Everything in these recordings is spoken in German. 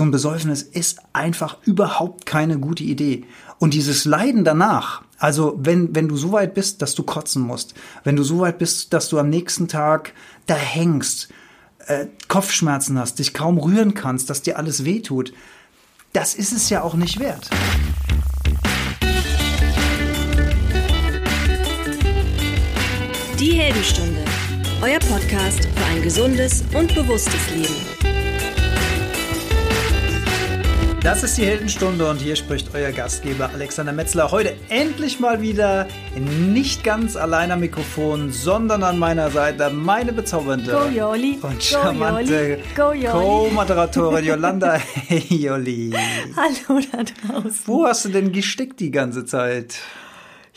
zum Besäufnis ist einfach überhaupt keine gute Idee. Und dieses Leiden danach, also wenn, wenn du so weit bist, dass du kotzen musst, wenn du so weit bist, dass du am nächsten Tag da hängst, äh, Kopfschmerzen hast, dich kaum rühren kannst, dass dir alles wehtut, das ist es ja auch nicht wert. Die Heldenstunde, euer Podcast für ein gesundes und bewusstes Leben. Das ist die Heldenstunde und hier spricht euer Gastgeber Alexander Metzler. Heute endlich mal wieder nicht ganz allein am Mikrofon, sondern an meiner Seite meine bezaubernde Go Joli. und charmante Co-Moderatorin Yolanda. Hey Joli. Hallo da draußen. Wo hast du denn gestickt die ganze Zeit?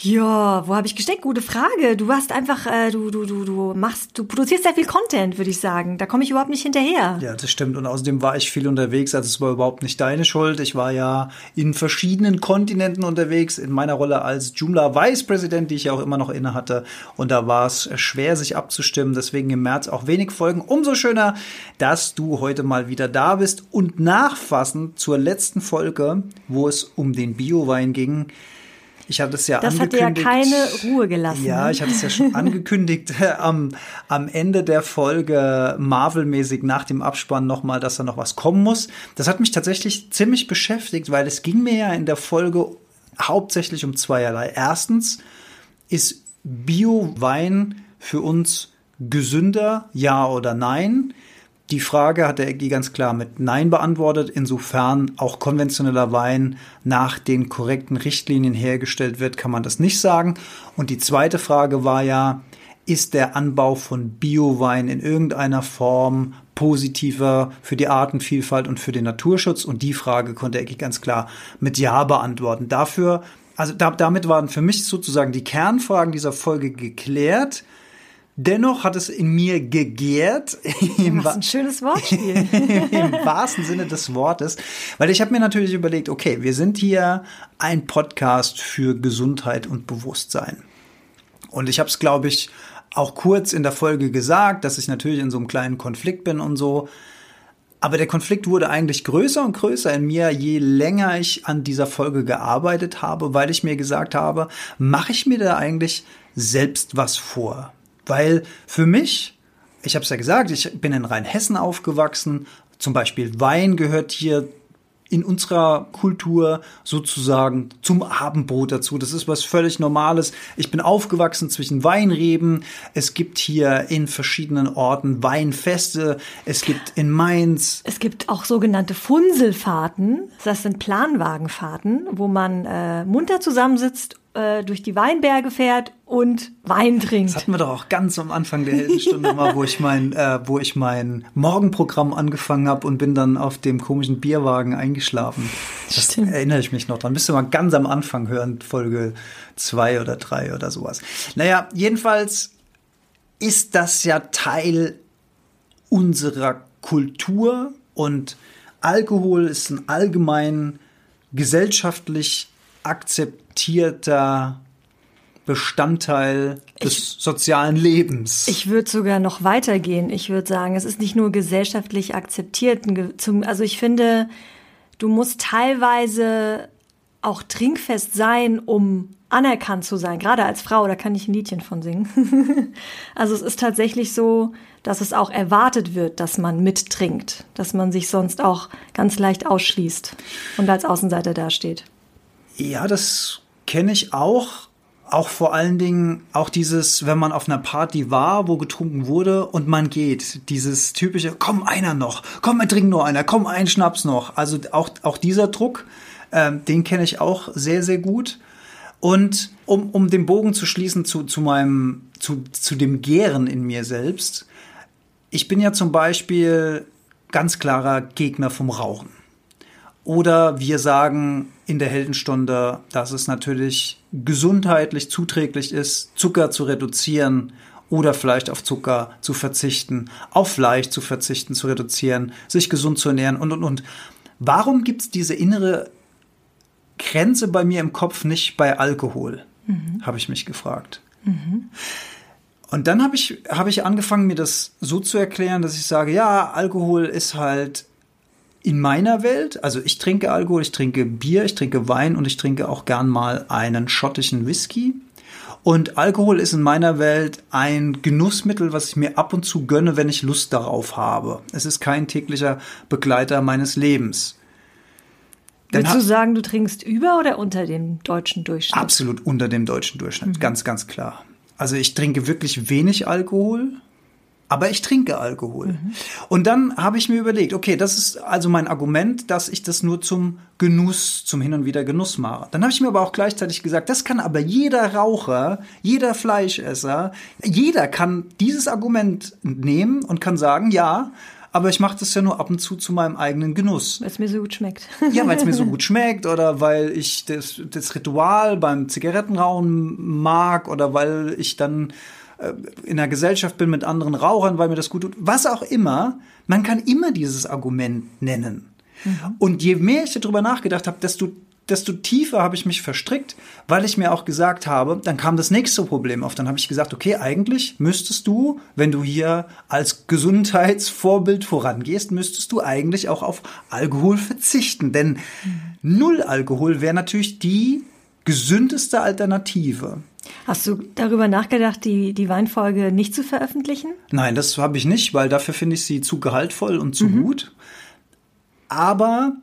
Ja, wo habe ich gesteckt? Gute Frage. Du hast einfach, äh, du, du, du, du machst, du produzierst sehr viel Content, würde ich sagen. Da komme ich überhaupt nicht hinterher. Ja, das stimmt. Und außerdem war ich viel unterwegs. Also es war überhaupt nicht deine Schuld. Ich war ja in verschiedenen Kontinenten unterwegs, in meiner Rolle als Joomla Vice President, die ich ja auch immer noch inne hatte. Und da war es schwer, sich abzustimmen. Deswegen im März auch wenig Folgen. Umso schöner, dass du heute mal wieder da bist und nachfassend zur letzten Folge, wo es um den Biowein ging. Ich hatte es ja Das hat angekündigt. dir ja keine Ruhe gelassen. Ja, ne? ich hatte es ja schon angekündigt äh, am, am Ende der Folge Marvel-mäßig nach dem Abspann nochmal, dass da noch was kommen muss. Das hat mich tatsächlich ziemlich beschäftigt, weil es ging mir ja in der Folge hauptsächlich um zweierlei. Erstens, ist Bio-Wein für uns gesünder, ja oder nein? Die Frage hat der Eggi ganz klar mit Nein beantwortet, insofern auch konventioneller Wein nach den korrekten Richtlinien hergestellt wird, kann man das nicht sagen. Und die zweite Frage war ja, ist der Anbau von Biowein in irgendeiner Form positiver für die Artenvielfalt und für den Naturschutz? Und die Frage konnte Eggi ganz klar mit Ja beantworten. Dafür, also da, damit waren für mich sozusagen die Kernfragen dieser Folge geklärt. Dennoch hat es in mir gegärt, im, Was ein schönes Wortspiel. im wahrsten Sinne des Wortes, weil ich habe mir natürlich überlegt, okay, wir sind hier ein Podcast für Gesundheit und Bewusstsein. Und ich habe es, glaube ich, auch kurz in der Folge gesagt, dass ich natürlich in so einem kleinen Konflikt bin und so. Aber der Konflikt wurde eigentlich größer und größer in mir, je länger ich an dieser Folge gearbeitet habe, weil ich mir gesagt habe, mache ich mir da eigentlich selbst was vor? Weil für mich, ich habe es ja gesagt, ich bin in Rheinhessen aufgewachsen. Zum Beispiel Wein gehört hier in unserer Kultur sozusagen zum Abendbrot dazu. Das ist was völlig Normales. Ich bin aufgewachsen zwischen Weinreben. Es gibt hier in verschiedenen Orten Weinfeste. Es gibt in Mainz. Es gibt auch sogenannte Funselfahrten. Das sind Planwagenfahrten, wo man äh, munter zusammensitzt, äh, durch die Weinberge fährt und Wein trinkt. Das hatten wir doch auch ganz am Anfang der Heldenstunde mal, wo ich mein, äh, wo ich mein Morgenprogramm angefangen habe und bin dann auf dem komischen Bierwagen eingeschlafen. Das Stimmt. erinnere ich mich noch dran. Müsste mal ganz am Anfang hören, Folge zwei oder drei oder sowas. Naja, jedenfalls ist das ja Teil unserer Kultur und Alkohol ist ein allgemein gesellschaftlich akzeptierter Bestandteil des sozialen Lebens. Ich würde sogar noch weitergehen. Ich würde sagen, es ist nicht nur gesellschaftlich akzeptiert. Also ich finde, du musst teilweise auch trinkfest sein, um anerkannt zu sein. Gerade als Frau, da kann ich ein Liedchen von singen. also es ist tatsächlich so, dass es auch erwartet wird, dass man mittrinkt, dass man sich sonst auch ganz leicht ausschließt und als Außenseiter dasteht. Ja, das kenne ich auch. Auch vor allen Dingen auch dieses, wenn man auf einer Party war, wo getrunken wurde und man geht. Dieses typische, komm einer noch, komm, wir trinken nur einer, komm, ein Schnaps noch. Also auch, auch dieser Druck, ähm, den kenne ich auch sehr, sehr gut. Und um, um den Bogen zu schließen zu, zu meinem, zu, zu dem Gären in mir selbst. Ich bin ja zum Beispiel ganz klarer Gegner vom Rauchen. Oder wir sagen in der Heldenstunde, dass es natürlich gesundheitlich zuträglich ist, Zucker zu reduzieren oder vielleicht auf Zucker zu verzichten, auf Fleisch zu verzichten, zu reduzieren, sich gesund zu ernähren und, und, und. Warum gibt es diese innere Grenze bei mir im Kopf nicht bei Alkohol? Habe ich mich gefragt. Und dann habe ich, habe ich angefangen, mir das so zu erklären, dass ich sage, ja, Alkohol ist halt in meiner Welt, also ich trinke Alkohol, ich trinke Bier, ich trinke Wein und ich trinke auch gern mal einen schottischen Whisky. Und Alkohol ist in meiner Welt ein Genussmittel, was ich mir ab und zu gönne, wenn ich Lust darauf habe. Es ist kein täglicher Begleiter meines Lebens. Dann Würdest du sagen, du trinkst über oder unter dem deutschen Durchschnitt? Absolut unter dem deutschen Durchschnitt, mhm. ganz, ganz klar. Also ich trinke wirklich wenig Alkohol, aber ich trinke Alkohol. Mhm. Und dann habe ich mir überlegt, okay, das ist also mein Argument, dass ich das nur zum Genuss, zum Hin und Wieder Genuss mache. Dann habe ich mir aber auch gleichzeitig gesagt, das kann aber jeder Raucher, jeder Fleischesser, jeder kann dieses Argument nehmen und kann sagen, ja, aber ich mache das ja nur ab und zu zu meinem eigenen Genuss. Weil es mir so gut schmeckt. ja, weil es mir so gut schmeckt oder weil ich das, das Ritual beim Zigarettenrauchen mag oder weil ich dann in der Gesellschaft bin mit anderen Rauchern, weil mir das gut tut. Was auch immer, man kann immer dieses Argument nennen. Mhm. Und je mehr ich darüber nachgedacht habe, desto desto tiefer habe ich mich verstrickt, weil ich mir auch gesagt habe, dann kam das nächste Problem auf. Dann habe ich gesagt, okay, eigentlich müsstest du, wenn du hier als Gesundheitsvorbild vorangehst, müsstest du eigentlich auch auf Alkohol verzichten. Denn null Alkohol wäre natürlich die gesündeste Alternative. Hast du darüber nachgedacht, die, die Weinfolge nicht zu veröffentlichen? Nein, das habe ich nicht, weil dafür finde ich sie zu gehaltvoll und zu mhm. gut. Aber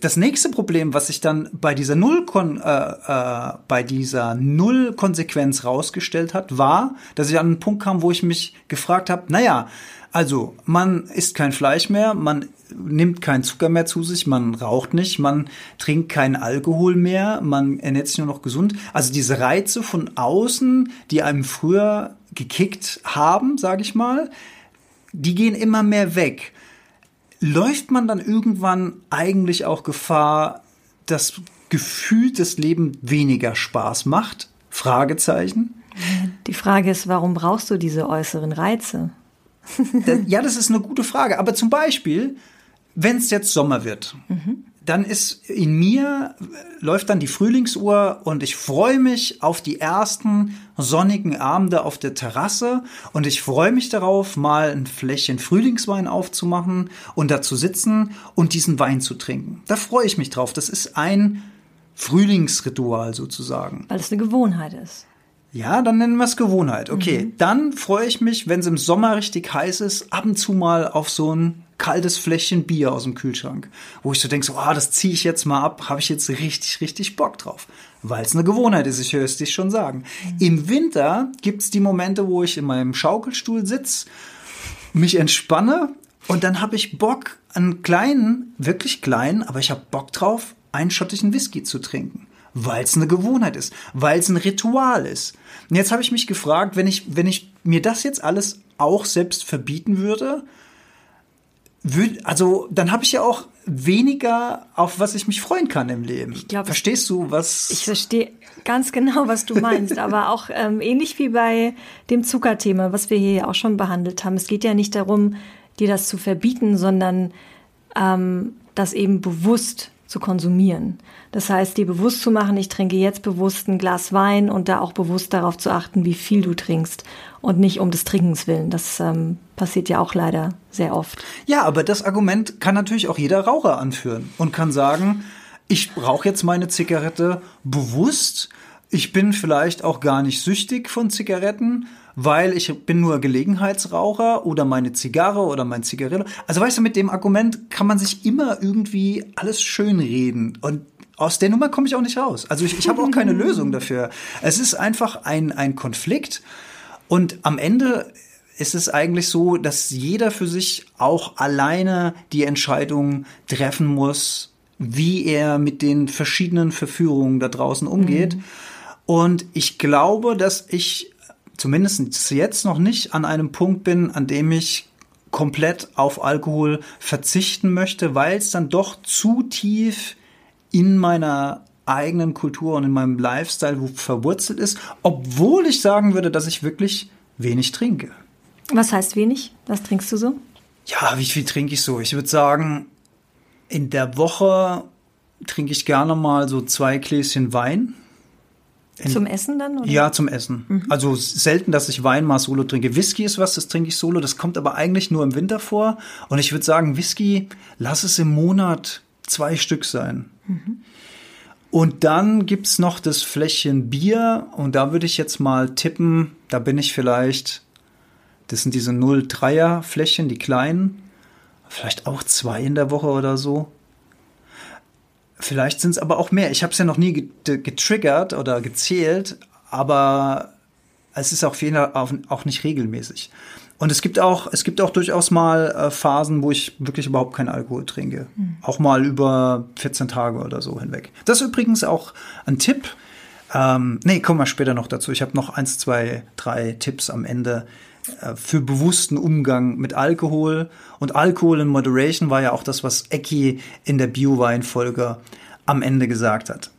das nächste Problem, was sich dann bei dieser Null äh, äh, bei dieser Null Konsequenz rausgestellt hat, war, dass ich an einen Punkt kam, wo ich mich gefragt habe, naja, also man isst kein Fleisch mehr, man nimmt keinen Zucker mehr zu sich, man raucht nicht, man trinkt keinen Alkohol mehr, man ernährt sich nur noch gesund. Also diese Reize von außen, die einem früher gekickt haben, sage ich mal, die gehen immer mehr weg läuft man dann irgendwann eigentlich auch Gefahr, dass gefühlt das Leben weniger Spaß macht? Fragezeichen. Die Frage ist, warum brauchst du diese äußeren Reize? ja, das ist eine gute Frage. Aber zum Beispiel, wenn es jetzt Sommer wird, mhm dann ist in mir, läuft dann die Frühlingsuhr und ich freue mich auf die ersten sonnigen Abende auf der Terrasse und ich freue mich darauf, mal ein Fläschchen Frühlingswein aufzumachen und da zu sitzen und diesen Wein zu trinken. Da freue ich mich drauf. Das ist ein Frühlingsritual sozusagen. Weil es eine Gewohnheit ist. Ja, dann nennen wir es Gewohnheit. Okay, mhm. dann freue ich mich, wenn es im Sommer richtig heiß ist, ab und zu mal auf so ein kaltes Fläschchen Bier aus dem Kühlschrank, wo ich so denke, so, ah, das ziehe ich jetzt mal ab, habe ich jetzt richtig, richtig Bock drauf. Weil es eine Gewohnheit ist, ich höre es dich schon sagen. Im Winter gibt es die Momente, wo ich in meinem Schaukelstuhl sitze, mich entspanne und dann habe ich Bock, einen kleinen, wirklich kleinen, aber ich habe Bock drauf, einen schottischen Whisky zu trinken weil es eine Gewohnheit ist, weil es ein Ritual ist. Und jetzt habe ich mich gefragt, wenn ich, wenn ich mir das jetzt alles auch selbst verbieten würde, würd, also dann habe ich ja auch weniger, auf was ich mich freuen kann im Leben. Ich glaub, Verstehst du, was? Ich verstehe ganz genau, was du meinst, aber auch ähm, ähnlich wie bei dem Zuckerthema, was wir hier auch schon behandelt haben. Es geht ja nicht darum, dir das zu verbieten, sondern ähm, das eben bewusst zu konsumieren. Das heißt, dir bewusst zu machen, ich trinke jetzt bewusst ein Glas Wein und da auch bewusst darauf zu achten, wie viel du trinkst und nicht um des Trinkens willen. Das ähm, passiert ja auch leider sehr oft. Ja, aber das Argument kann natürlich auch jeder Raucher anführen und kann sagen, ich brauche jetzt meine Zigarette bewusst. Ich bin vielleicht auch gar nicht süchtig von Zigaretten, weil ich bin nur Gelegenheitsraucher oder meine Zigarre oder mein Zigarillo. Also weißt du, mit dem Argument kann man sich immer irgendwie alles schönreden und aus der Nummer komme ich auch nicht raus. Also ich, ich habe auch keine Lösung dafür. Es ist einfach ein, ein Konflikt und am Ende ist es eigentlich so, dass jeder für sich auch alleine die Entscheidung treffen muss, wie er mit den verschiedenen Verführungen da draußen umgeht. Mhm. Und ich glaube, dass ich zumindest jetzt noch nicht an einem Punkt bin, an dem ich komplett auf Alkohol verzichten möchte, weil es dann doch zu tief in meiner eigenen Kultur und in meinem Lifestyle verwurzelt ist, obwohl ich sagen würde, dass ich wirklich wenig trinke. Was heißt wenig? Was trinkst du so? Ja, wie viel trinke ich so? Ich würde sagen, in der Woche trinke ich gerne mal so zwei Gläschen Wein Zum Essen dann? Oder? Ja, zum Essen. Mhm. Also selten, dass ich Wein mal solo trinke. Whisky ist was, das trinke ich solo. Das kommt aber eigentlich nur im Winter vor. Und ich würde sagen, Whisky, lass es im Monat zwei Stück sein. Mhm. Und dann gibt's noch das Fläschchen Bier. Und da würde ich jetzt mal tippen, da bin ich vielleicht, das sind diese 0,3er Fläschchen, die kleinen. Vielleicht auch zwei in der Woche oder so. Vielleicht sind es aber auch mehr. Ich habe es ja noch nie getriggert oder gezählt, aber es ist auf jeden Fall auch nicht regelmäßig. Und es gibt auch, es gibt auch durchaus mal äh, Phasen, wo ich wirklich überhaupt keinen Alkohol trinke. Mhm. Auch mal über 14 Tage oder so hinweg. Das ist übrigens auch ein Tipp. Ähm, nee, kommen wir später noch dazu. Ich habe noch eins, zwei, drei Tipps am Ende, für bewussten Umgang mit Alkohol. Und Alkohol in Moderation war ja auch das, was Ecki in der Bio-Wein-Folge am Ende gesagt hat.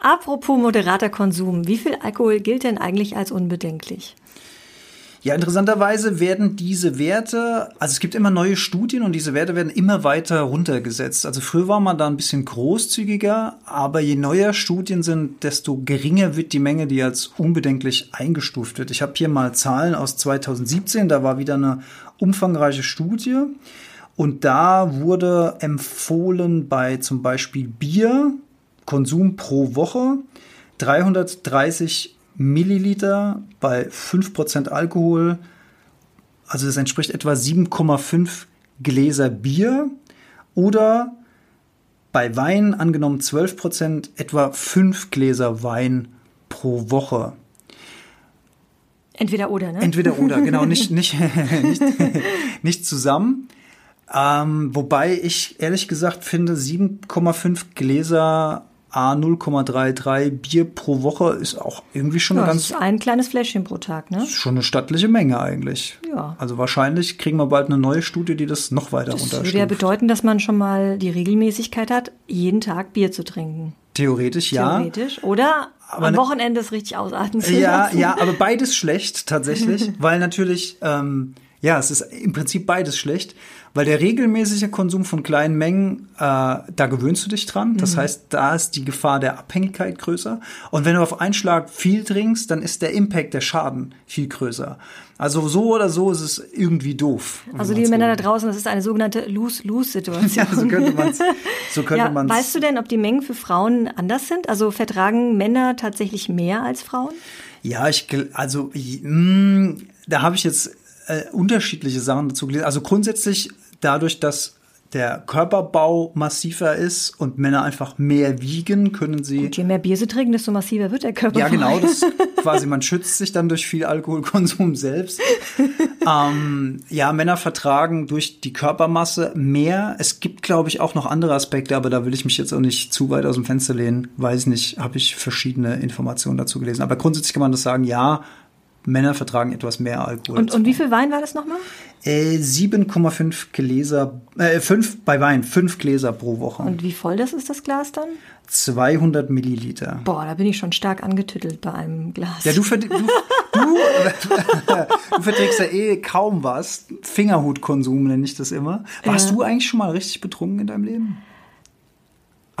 Apropos moderater Konsum, wie viel Alkohol gilt denn eigentlich als unbedenklich? Ja, interessanterweise werden diese Werte, also es gibt immer neue Studien und diese Werte werden immer weiter runtergesetzt. Also früher war man da ein bisschen großzügiger, aber je neuer Studien sind, desto geringer wird die Menge, die als unbedenklich eingestuft wird. Ich habe hier mal Zahlen aus 2017, da war wieder eine umfangreiche Studie. Und da wurde empfohlen bei zum Beispiel Bier, Konsum pro Woche, 330 Milliliter bei 5% Alkohol. Also das entspricht etwa 7,5 Gläser Bier. Oder bei Wein angenommen 12% etwa 5 Gläser Wein pro Woche. Entweder oder, ne? Entweder oder, genau, nicht, nicht, nicht, nicht zusammen. Ähm, wobei ich ehrlich gesagt finde, 7,5 Gläser A 0,33 Bier pro Woche ist auch irgendwie schon ja, eine ganz. Das ist ein kleines Fläschchen pro Tag, ne? Schon eine stattliche Menge eigentlich. Ja. Also wahrscheinlich kriegen wir bald eine neue Studie, die das noch weiter das unterstützt. Das würde ja bedeuten, dass man schon mal die Regelmäßigkeit hat, jeden Tag Bier zu trinken. Theoretisch ja. Theoretisch. Oder aber am ne- Wochenende es richtig ausatmen zu Ja, lassen. ja, aber beides schlecht tatsächlich, weil natürlich, ähm, ja, es ist im Prinzip beides schlecht. Weil der regelmäßige Konsum von kleinen Mengen, äh, da gewöhnst du dich dran. Das mhm. heißt, da ist die Gefahr der Abhängigkeit größer. Und wenn du auf einen Schlag viel trinkst, dann ist der Impact, der Schaden viel größer. Also so oder so ist es irgendwie doof. Also liebe Männer da draußen, das ist eine sogenannte Lose-Lose-Situation. ja, so könnte man es. So könnte ja, man's. Weißt du denn, ob die Mengen für Frauen anders sind? Also vertragen Männer tatsächlich mehr als Frauen? Ja, ich also mh, mm, da habe ich jetzt äh, unterschiedliche Sachen dazu gelesen. Also grundsätzlich dadurch, dass der Körperbau massiver ist und Männer einfach mehr wiegen, können sie. Und je mehr Bier sie trinken, desto massiver wird der Körperbau. Ja, genau. Das quasi, man schützt sich dann durch viel Alkoholkonsum selbst. ähm, ja, Männer vertragen durch die Körpermasse mehr. Es gibt, glaube ich, auch noch andere Aspekte, aber da will ich mich jetzt auch nicht zu weit aus dem Fenster lehnen. Weiß nicht, habe ich verschiedene Informationen dazu gelesen. Aber grundsätzlich kann man das sagen, ja, Männer vertragen etwas mehr Alkohol. Und, und wie viel Wein war das nochmal? Äh, 7,5 Gläser, äh, 5 bei Wein, 5 Gläser pro Woche. Und wie voll das ist das Glas dann? 200 Milliliter. Boah, da bin ich schon stark angetüttelt bei einem Glas. Ja, du, du, du, du verträgst ja eh kaum was. Fingerhutkonsum nenne ich das immer. Warst ja. du eigentlich schon mal richtig betrunken in deinem Leben?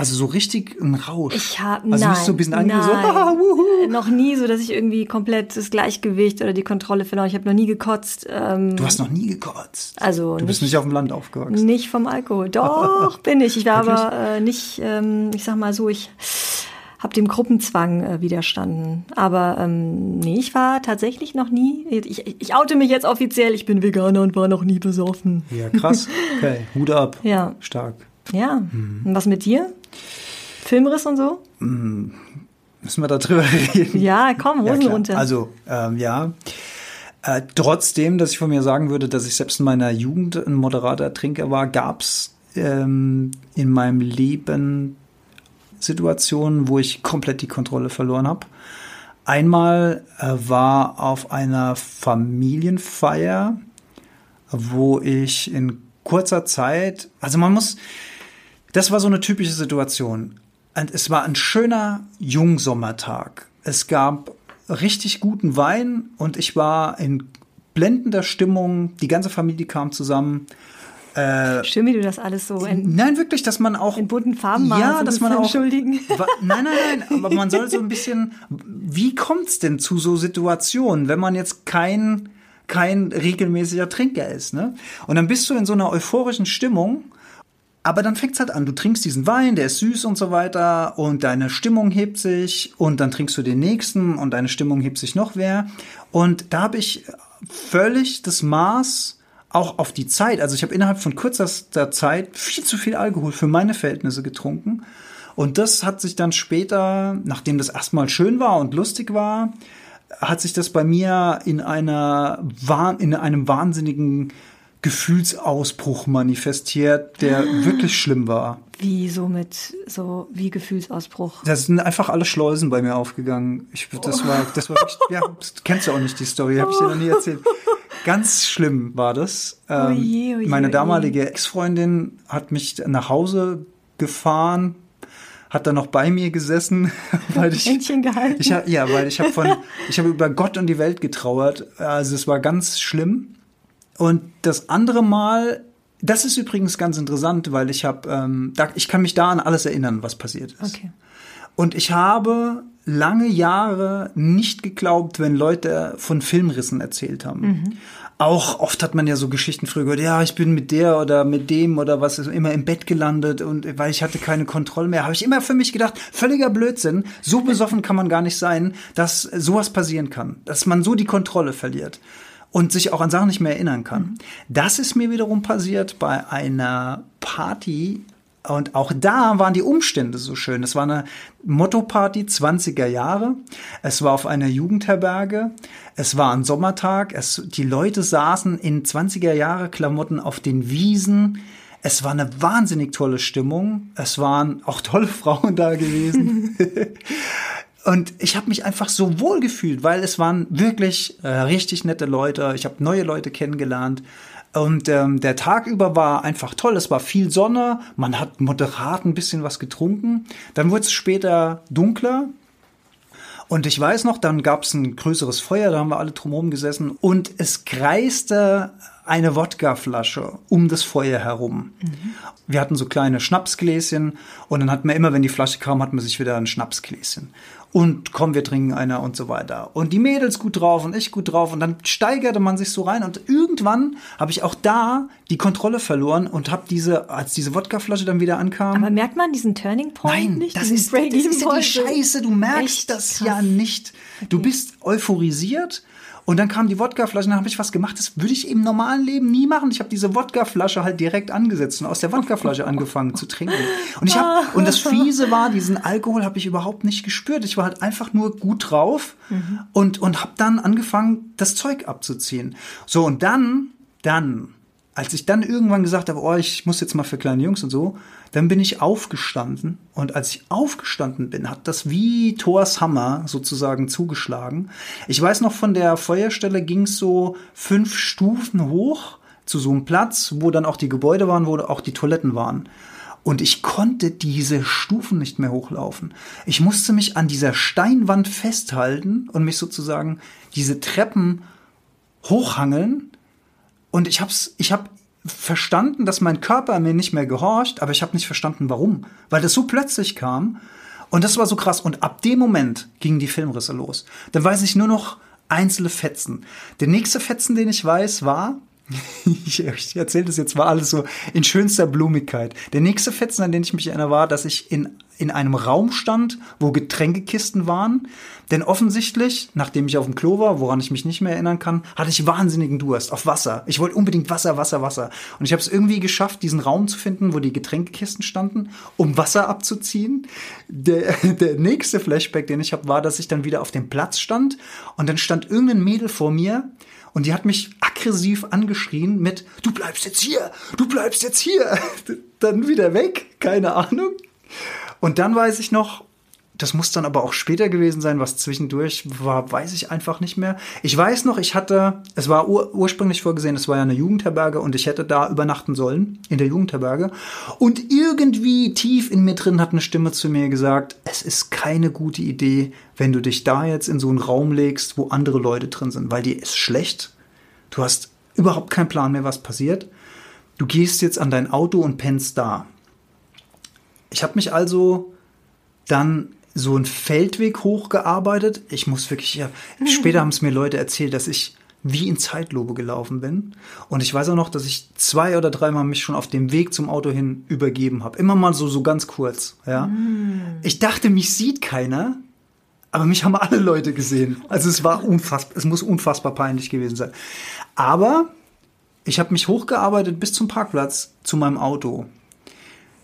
Also so richtig ein Rausch. Ich habe also nein, bist du ein bisschen ange so, ah, noch nie so, dass ich irgendwie komplett das Gleichgewicht oder die Kontrolle verloren. Ich habe noch nie gekotzt. Ähm, du hast noch nie gekotzt. Also du bist nicht, auf dem Land aufgewachsen. Nicht vom Alkohol. Doch bin ich. Ich war aber äh, nicht. Ähm, ich sag mal so, ich habe dem Gruppenzwang äh, widerstanden. Aber ähm, nee, ich war tatsächlich noch nie. Ich, ich oute mich jetzt offiziell. Ich bin Veganer und war noch nie besoffen. Ja, krass. Okay, Hut ab. Ja. Stark. Ja. Mhm. Und was mit dir? Filmriss und so? Mhm. Müssen wir da drüber reden? Ja, komm, Hosen ja, runter. Also, ähm, ja. Äh, trotzdem, dass ich von mir sagen würde, dass ich selbst in meiner Jugend ein moderater Trinker war, gab es ähm, in meinem Leben Situationen, wo ich komplett die Kontrolle verloren habe. Einmal äh, war auf einer Familienfeier, wo ich in kurzer Zeit, also man muss, das war so eine typische Situation. Und es war ein schöner Jungsommertag. Es gab richtig guten Wein und ich war in blendender Stimmung. Die ganze Familie kam zusammen. Schön, wie du das alles so in, Nein, wirklich, dass man auch in bunten Farben malst, ja, um dass man auch entschuldigen. Wa- Nein, nein, nein, aber man soll so ein bisschen, wie kommt's denn zu so Situationen, wenn man jetzt kein kein regelmäßiger Trinker ist, ne? Und dann bist du in so einer euphorischen Stimmung, aber dann fängt's halt an. Du trinkst diesen Wein, der ist süß und so weiter und deine Stimmung hebt sich und dann trinkst du den nächsten und deine Stimmung hebt sich noch mehr. Und da habe ich völlig das Maß auch auf die Zeit. Also ich habe innerhalb von kürzester Zeit viel zu viel Alkohol für meine Verhältnisse getrunken. Und das hat sich dann später, nachdem das erstmal schön war und lustig war, hat sich das bei mir in einer in einem wahnsinnigen Gefühlsausbruch manifestiert, der wirklich schlimm war. Wie so mit, so wie Gefühlsausbruch. Da sind einfach alle Schleusen bei mir aufgegangen. Ich, das war, das war wirklich, ja, kennst du auch nicht, die Story, habe ich dir noch nie erzählt. Ganz schlimm war das. Ähm, Oje, oje, meine damalige Ex-Freundin hat mich nach Hause gefahren, hat dann noch bei mir gesessen, weil ich, Händchen gehalten. ich ja, weil ich habe von, ich habe über Gott und die Welt getrauert. Also es war ganz schlimm. Und das andere Mal, das ist übrigens ganz interessant, weil ich habe, ähm, da, ich kann mich da an alles erinnern, was passiert ist. Okay. Und ich habe lange Jahre nicht geglaubt, wenn Leute von Filmrissen erzählt haben. Auch oft hat man ja so Geschichten früher gehört, ja, ich bin mit der oder mit dem oder was ist immer im Bett gelandet und weil ich hatte keine Kontrolle mehr, habe ich immer für mich gedacht, völliger Blödsinn, so besoffen kann man gar nicht sein, dass sowas passieren kann, dass man so die Kontrolle verliert und sich auch an Sachen nicht mehr erinnern kann. Das ist mir wiederum passiert bei einer Party und auch da waren die Umstände so schön. Es war eine Motto-Party 20er Jahre. Es war auf einer Jugendherberge. Es war ein Sommertag. Es, die Leute saßen in 20er Jahre Klamotten auf den Wiesen. Es war eine wahnsinnig tolle Stimmung. Es waren auch tolle Frauen da gewesen. Und ich habe mich einfach so wohl gefühlt, weil es waren wirklich äh, richtig nette Leute. Ich habe neue Leute kennengelernt. Und ähm, der Tag über war einfach toll. Es war viel Sonne. Man hat moderat ein bisschen was getrunken. Dann wurde es später dunkler. Und ich weiß noch, dann gab es ein größeres Feuer, da haben wir alle drumherum gesessen und es kreiste eine Wodkaflasche um das Feuer herum. Wir hatten so kleine Schnapsgläschen und dann hat man immer, wenn die Flasche kam, hat man sich wieder ein Schnapsgläschen. Und komm, wir trinken einer und so weiter. Und die Mädels gut drauf und ich gut drauf und dann steigerte man sich so rein und irgendwann habe ich auch da die Kontrolle verloren und habe diese, als diese Wodkaflasche dann wieder ankam. Aber merkt man diesen Turning Point Nein, nicht? das ist, das ist ja die? Scheiße. Du merkst Echt das krass. ja nicht. Du bist euphorisiert und dann kam die Wodkaflasche und dann habe ich was gemacht, das würde ich im normalen Leben nie machen. Ich habe diese Wodkaflasche halt direkt angesetzt und aus der Wodkaflasche angefangen zu trinken. Und ich habe und das fiese war, diesen Alkohol habe ich überhaupt nicht gespürt. Ich war halt einfach nur gut drauf und und habe dann angefangen, das Zeug abzuziehen. So und dann dann als ich dann irgendwann gesagt habe, oh, ich muss jetzt mal für kleine Jungs und so, dann bin ich aufgestanden und als ich aufgestanden bin, hat das wie Thors Hammer sozusagen zugeschlagen. Ich weiß noch, von der Feuerstelle ging es so fünf Stufen hoch zu so einem Platz, wo dann auch die Gebäude waren, wo auch die Toiletten waren. Und ich konnte diese Stufen nicht mehr hochlaufen. Ich musste mich an dieser Steinwand festhalten und mich sozusagen diese Treppen hochhangeln und ich hab's, ich hab verstanden, dass mein Körper mir nicht mehr gehorcht, aber ich habe nicht verstanden, warum. Weil das so plötzlich kam. Und das war so krass. Und ab dem Moment gingen die Filmrisse los. Dann weiß ich nur noch einzelne Fetzen. Der nächste Fetzen, den ich weiß, war, ich, ich erzähle das jetzt, war alles so in schönster Blumigkeit. Der nächste Fetzen, an den ich mich erinnere, war, dass ich in, in einem Raum stand, wo Getränkekisten waren. Denn offensichtlich, nachdem ich auf dem Klo war, woran ich mich nicht mehr erinnern kann, hatte ich wahnsinnigen Durst auf Wasser. Ich wollte unbedingt Wasser, Wasser, Wasser. Und ich habe es irgendwie geschafft, diesen Raum zu finden, wo die Getränkekisten standen, um Wasser abzuziehen. Der, der nächste Flashback, den ich habe, war, dass ich dann wieder auf dem Platz stand und dann stand irgendein Mädel vor mir und die hat mich aggressiv angeschrien mit, du bleibst jetzt hier, du bleibst jetzt hier. Dann wieder weg, keine Ahnung. Und dann weiß ich noch, das muss dann aber auch später gewesen sein, was zwischendurch war, weiß ich einfach nicht mehr. Ich weiß noch, ich hatte, es war ur ursprünglich vorgesehen, es war ja eine Jugendherberge und ich hätte da übernachten sollen, in der Jugendherberge. Und irgendwie tief in mir drin hat eine Stimme zu mir gesagt, es ist keine gute Idee, wenn du dich da jetzt in so einen Raum legst, wo andere Leute drin sind, weil dir ist schlecht. Du hast überhaupt keinen Plan mehr, was passiert. du gehst jetzt an dein Auto und pennst da. Ich habe mich also dann so einen Feldweg hochgearbeitet. Ich muss wirklich, ja, später haben es mir Leute erzählt, dass ich wie in Zeitlupe gelaufen bin. Und ich weiß auch noch, dass ich zwei oder dreimal mich schon auf dem Weg zum Auto hin übergeben habe. Immer mal so, so ganz kurz, ja. Mm. Ich dachte, mich sieht keiner, aber mich haben alle Leute gesehen. Also es war unfassbar, es muss unfassbar peinlich gewesen sein. Aber ich habe mich hochgearbeitet bis zum Parkplatz zu meinem Auto.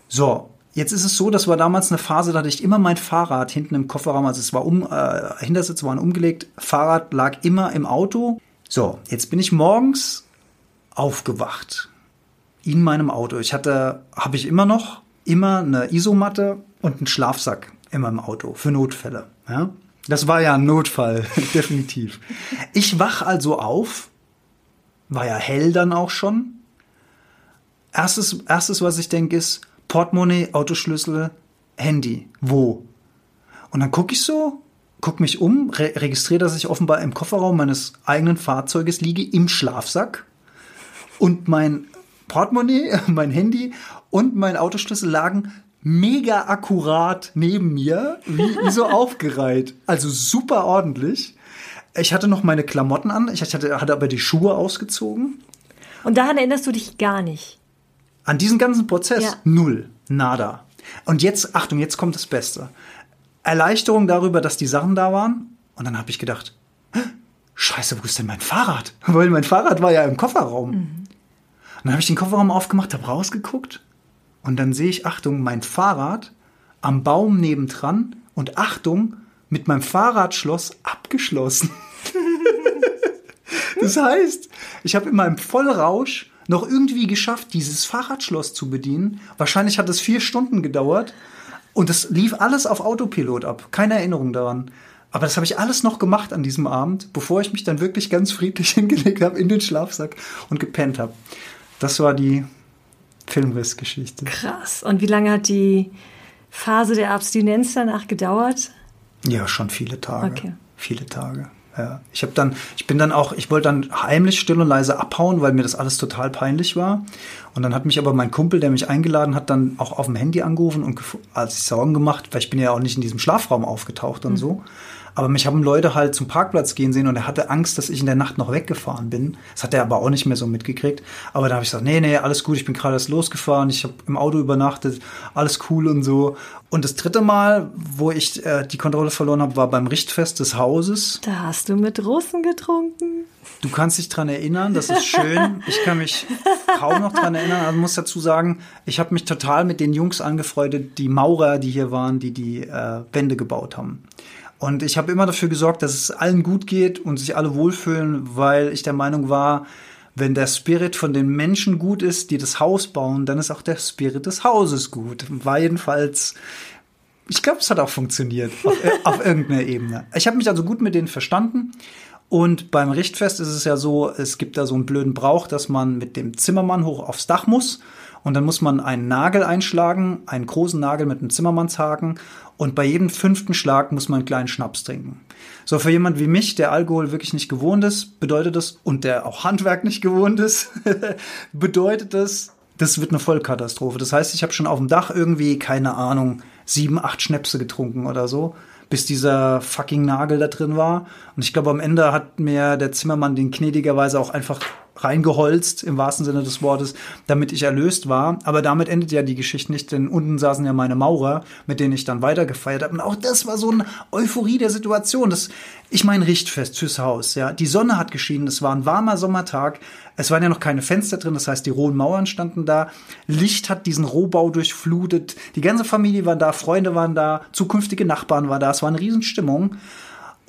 So, Jetzt ist es so, das war damals eine Phase, da hatte ich immer mein Fahrrad hinten im Kofferraum, also es war um, äh, Hintersitze waren umgelegt, Fahrrad lag immer im Auto. So, jetzt bin ich morgens aufgewacht in meinem Auto. Ich hatte, habe ich immer noch, immer eine Isomatte und einen Schlafsack in meinem Auto für Notfälle. Ja? Das war ja ein Notfall, definitiv. Ich wach also auf, war ja hell dann auch schon. Erstes, erstes was ich denke, ist, Portemonnaie, Autoschlüssel, Handy. Wo? Und dann gucke ich so, gucke mich um, re registriere, dass ich offenbar im Kofferraum meines eigenen Fahrzeuges liege, im Schlafsack. Und mein Portemonnaie, mein Handy und mein Autoschlüssel lagen mega akkurat neben mir, wie, wie so aufgereiht. Also super ordentlich. Ich hatte noch meine Klamotten an, ich hatte, hatte aber die Schuhe ausgezogen. Und daran erinnerst du dich gar nicht? An diesen ganzen Prozess ja. null, nada. Und jetzt, Achtung, jetzt kommt das Beste. Erleichterung darüber, dass die Sachen da waren. Und dann habe ich gedacht, Scheiße, wo ist denn mein Fahrrad? Weil mein Fahrrad war ja im Kofferraum. Mhm. Und dann habe ich den Kofferraum aufgemacht, habe rausgeguckt und dann sehe ich, Achtung, mein Fahrrad am Baum nebendran und Achtung, mit meinem Fahrradschloss abgeschlossen. das heißt, ich habe in meinem Vollrausch noch irgendwie geschafft, dieses Fahrradschloss zu bedienen. Wahrscheinlich hat es vier Stunden gedauert und es lief alles auf Autopilot ab. Keine Erinnerung daran. Aber das habe ich alles noch gemacht an diesem Abend, bevor ich mich dann wirklich ganz friedlich hingelegt habe in den Schlafsack und gepennt habe. Das war die Filmrissgeschichte. Krass. Und wie lange hat die Phase der Abstinenz danach gedauert? Ja, schon viele Tage. Okay. Viele Tage. Ja. Ich habe dann, ich bin dann auch, ich wollte dann heimlich still und leise abhauen, weil mir das alles total peinlich war. Und dann hat mich aber mein Kumpel, der mich eingeladen hat, dann auch auf dem Handy angerufen und als ich Sorgen gemacht, weil ich bin ja auch nicht in diesem Schlafraum aufgetaucht und mhm. so. Aber mich haben Leute halt zum Parkplatz gehen sehen und er hatte Angst, dass ich in der Nacht noch weggefahren bin. Das hat er aber auch nicht mehr so mitgekriegt. Aber da habe ich gesagt, nee, nee, alles gut, ich bin gerade erst losgefahren, ich habe im Auto übernachtet, alles cool und so. Und das dritte Mal, wo ich äh, die Kontrolle verloren habe, war beim Richtfest des Hauses. Da hast du mit Russen getrunken. Du kannst dich dran erinnern, das ist schön. Ich kann mich kaum noch dran erinnern. Also muss dazu sagen, ich habe mich total mit den Jungs angefreundet, die Maurer, die hier waren, die die äh, Wände gebaut haben. Und ich habe immer dafür gesorgt, dass es allen gut geht und sich alle wohlfühlen, weil ich der Meinung war, wenn der Spirit von den Menschen gut ist, die das Haus bauen, dann ist auch der Spirit des Hauses gut. War jedenfalls, ich glaube, es hat auch funktioniert auf, auf irgendeiner Ebene. Ich habe mich also gut mit denen verstanden. Und beim Richtfest ist es ja so, es gibt da so einen blöden Brauch, dass man mit dem Zimmermann hoch aufs Dach muss. Und dann muss man einen Nagel einschlagen, einen großen Nagel mit einem Zimmermannshaken. Und bei jedem fünften Schlag muss man einen kleinen Schnaps trinken. So, für jemand wie mich, der Alkohol wirklich nicht gewohnt ist, bedeutet das, und der auch Handwerk nicht gewohnt ist, bedeutet das, das wird eine Vollkatastrophe. Das heißt, ich habe schon auf dem Dach irgendwie, keine Ahnung, sieben, acht Schnäpse getrunken oder so, bis dieser fucking Nagel da drin war. Und ich glaube, am Ende hat mir der Zimmermann den gnädigerweise auch einfach reingeholzt, im wahrsten Sinne des Wortes, damit ich erlöst war. Aber damit endet ja die Geschichte nicht, denn unten saßen ja meine Maurer, mit denen ich dann weitergefeiert habe. Und auch das war so eine Euphorie der Situation. Das, ich meine, Richtfest fürs Haus, ja. Die Sonne hat geschienen, es war ein warmer Sommertag. Es waren ja noch keine Fenster drin, das heißt, die rohen Mauern standen da. Licht hat diesen Rohbau durchflutet. Die ganze Familie war da, Freunde waren da, zukünftige Nachbarn waren da. Es war eine Riesenstimmung.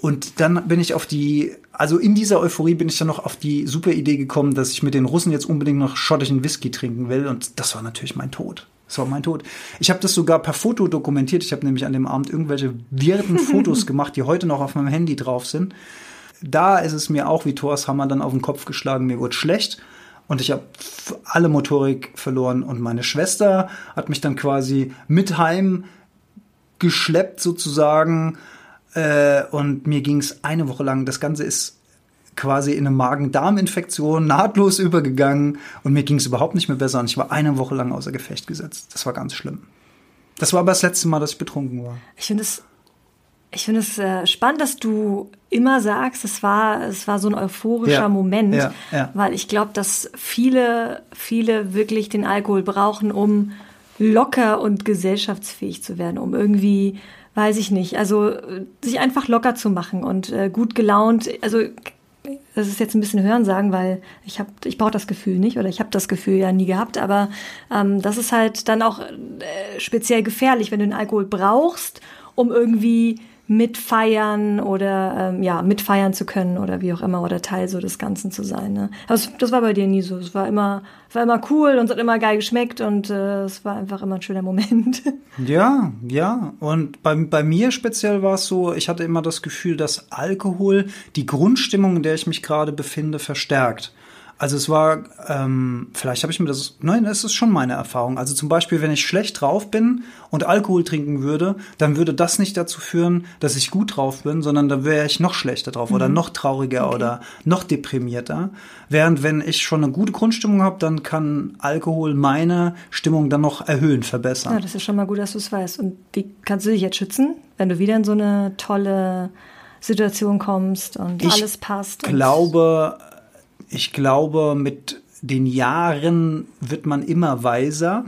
Und dann bin ich auf die, also in dieser Euphorie bin ich dann noch auf die super Idee gekommen, dass ich mit den Russen jetzt unbedingt noch schottischen Whisky trinken will. Und das war natürlich mein Tod. Das war mein Tod. Ich habe das sogar per Foto dokumentiert. Ich habe nämlich an dem Abend irgendwelche wirren Fotos gemacht, die heute noch auf meinem Handy drauf sind. Da ist es mir auch wie Thors Hammer dann auf den Kopf geschlagen. Mir wurde schlecht und ich habe alle Motorik verloren. Und meine Schwester hat mich dann quasi mit heim geschleppt sozusagen äh, und mir ging es eine Woche lang, das Ganze ist quasi in eine Magen-Darm-Infektion nahtlos übergegangen und mir ging es überhaupt nicht mehr besser und ich war eine Woche lang außer Gefecht gesetzt. Das war ganz schlimm. Das war aber das letzte Mal, dass ich betrunken war. Ich finde es ich finde es äh, spannend, dass du immer sagst, es war, es war so ein euphorischer Ja, Moment, ja, ja. weil ich glaube, dass viele, viele wirklich den Alkohol brauchen, um locker und gesellschaftsfähig zu werden, um irgendwie, weiß ich nicht, also äh, sich einfach locker zu machen und äh, gut gelaunt, also das ist jetzt ein bisschen Hörensagen, weil ich habe, ich brauche das Gefühl nicht oder ich habe das Gefühl ja nie gehabt, aber ähm, das ist halt dann auch äh, speziell gefährlich, wenn du den Alkohol brauchst, um irgendwie mitfeiern oder ähm, ja mitfeiern zu können oder wie auch immer oder Teil so des Ganzen zu sein. Ne? Also das war bei dir nie so. Es war immer, war immer cool und es hat immer geil geschmeckt und äh, es war einfach immer ein schöner Moment. Ja, ja. Und bei, bei mir speziell war es so, ich hatte immer das Gefühl, dass Alkohol die Grundstimmung, in der ich mich gerade befinde, verstärkt. Also es war, ähm, vielleicht habe ich mir das, nein, das ist schon meine Erfahrung. Also zum Beispiel, wenn ich schlecht drauf bin und Alkohol trinken würde, dann würde das nicht dazu führen, dass ich gut drauf bin, sondern dann wäre ich noch schlechter drauf oder noch trauriger oder noch deprimierter. Während wenn ich schon eine gute Grundstimmung habe, dann kann Alkohol meine Stimmung dann noch erhöhen, verbessern. ja, das ist schon mal gut, dass du es weißt. Und wie kannst du dich jetzt schützen, wenn du wieder in so eine tolle Situation kommst und Ich alles passt? und- glaube, ich glaube, mit den Jahren wird man immer weiser.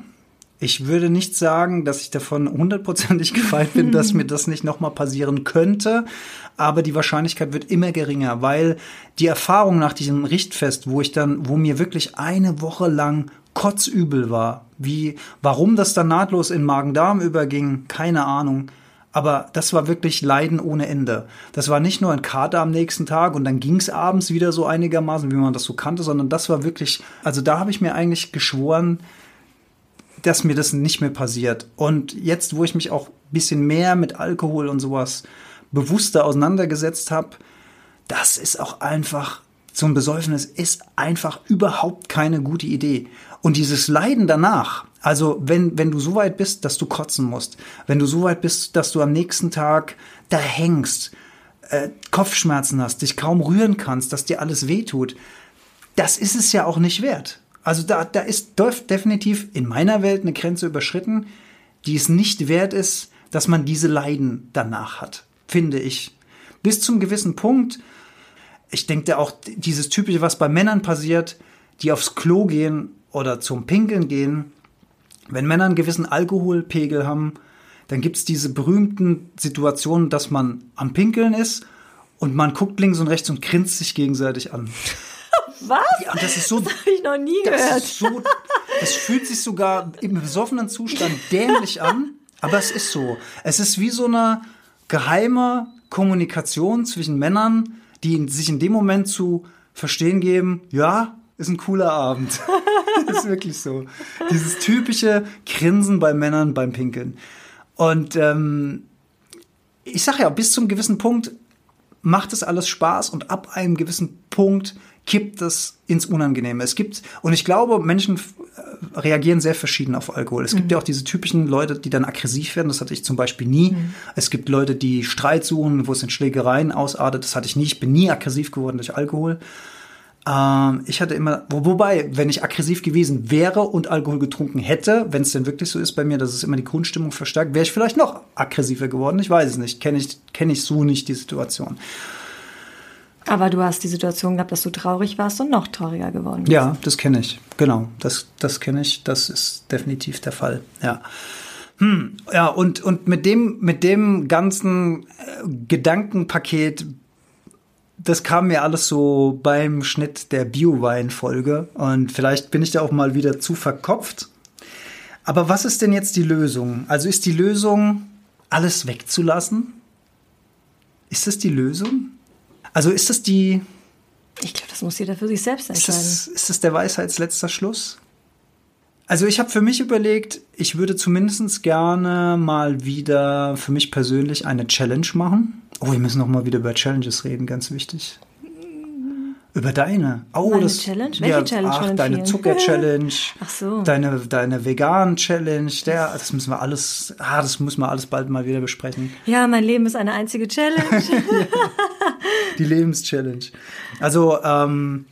Ich würde nicht sagen, dass ich davon hundertprozentig gefeit bin, dass mir das nicht nochmal passieren könnte. Aber die Wahrscheinlichkeit wird immer geringer, weil die Erfahrung nach diesem Richtfest, wo ich dann, wo mir wirklich eine Woche lang kotzübel war, wie, warum das dann nahtlos in Magen-Darm überging, keine Ahnung. Aber das war wirklich Leiden ohne Ende. Das war nicht nur ein Kater am nächsten Tag und dann ging's abends wieder so einigermaßen, wie man das so kannte, sondern das war wirklich, also da habe ich mir eigentlich geschworen, dass mir das nicht mehr passiert. Und jetzt, wo ich mich auch ein bisschen mehr mit Alkohol und sowas bewusster auseinandergesetzt habe, das ist auch einfach zum Besäufen, es ist einfach überhaupt keine gute Idee. Und dieses Leiden danach, also wenn, wenn du so weit bist, dass du kotzen musst, wenn du so weit bist, dass du am nächsten Tag da hängst, äh, Kopfschmerzen hast, dich kaum rühren kannst, dass dir alles wehtut, das ist es ja auch nicht wert. Also da, da ist def- definitiv in meiner Welt eine Grenze überschritten, die es nicht wert ist, dass man diese Leiden danach hat, finde ich. Bis zum gewissen Punkt, ich denke auch dieses typische, was bei Männern passiert, die aufs Klo gehen oder zum Pinkeln gehen, wenn Männer einen gewissen Alkoholpegel haben, dann gibt's diese berühmten Situationen, dass man am Pinkeln ist und man guckt links und rechts und grinst sich gegenseitig an. Was? Ja, das ist so, Habe ich noch nie das gehört. ist so, es fühlt sich sogar im besoffenen Zustand dämlich an, aber es ist so. Es ist wie so eine geheime Kommunikation zwischen Männern, die sich in dem Moment zu verstehen geben, ja, ist ein cooler Abend. ist wirklich so. Dieses typische Grinsen bei Männern beim Pinkeln. Und ähm, ich sag ja, bis zum gewissen Punkt macht es alles Spaß und ab einem gewissen Punkt kippt es ins Unangenehme. Es gibt, und ich glaube, Menschen äh, reagieren sehr verschieden auf Alkohol. Es gibt ja auch diese typischen Leute, die dann aggressiv werden. Das hatte ich zum Beispiel nie. Es gibt Leute, die Streit suchen, wo es in Schlägereien ausartet. Das hatte ich nie. Ich bin nie aggressiv geworden durch Alkohol. Ähm, ich hatte immer, wo, wobei, wenn ich aggressiv gewesen wäre und Alkohol getrunken hätte, wenn es denn wirklich so ist bei mir, dass es immer die Grundstimmung verstärkt, wäre ich vielleicht noch aggressiver geworden. Ich weiß es nicht. Kenne ich, kenne ich so nicht die Situation. Aber du hast die Situation gehabt, dass du traurig warst und noch trauriger geworden bist. Ja, das kenne ich. Genau, das, das kenne ich. Das ist definitiv der Fall. Ja. Hm, ja, und, und mit dem, mit dem ganzen äh, Gedankenpaket, das kam mir alles so beim Schnitt der Bio-Wein-Folge. Und vielleicht bin ich da auch mal wieder zu verkopft. Aber was ist denn jetzt die Lösung? Also ist die Lösung, alles wegzulassen? Ist das die Lösung? Also ist das die, Ich glaube, das muss jeder für sich selbst ist entscheiden. das, ist das der Weisheitsletzter Schluss? Also ich habe für mich überlegt, ich würde zumindest gerne mal wieder für mich persönlich eine Challenge machen. Oh, wir müssen noch mal wieder über Challenges reden, ganz wichtig. Über deine. Oh, Meine das Challenge? Welche Challenge Ach, deine? Zucker-Challenge. Ach so. Deine, deine Vegan-Challenge. Der, das müssen wir alles, ah, das müssen wir alles bald mal wieder besprechen. Ja, mein Leben ist eine einzige Challenge. Die Lebenschallenge. Also, ähm,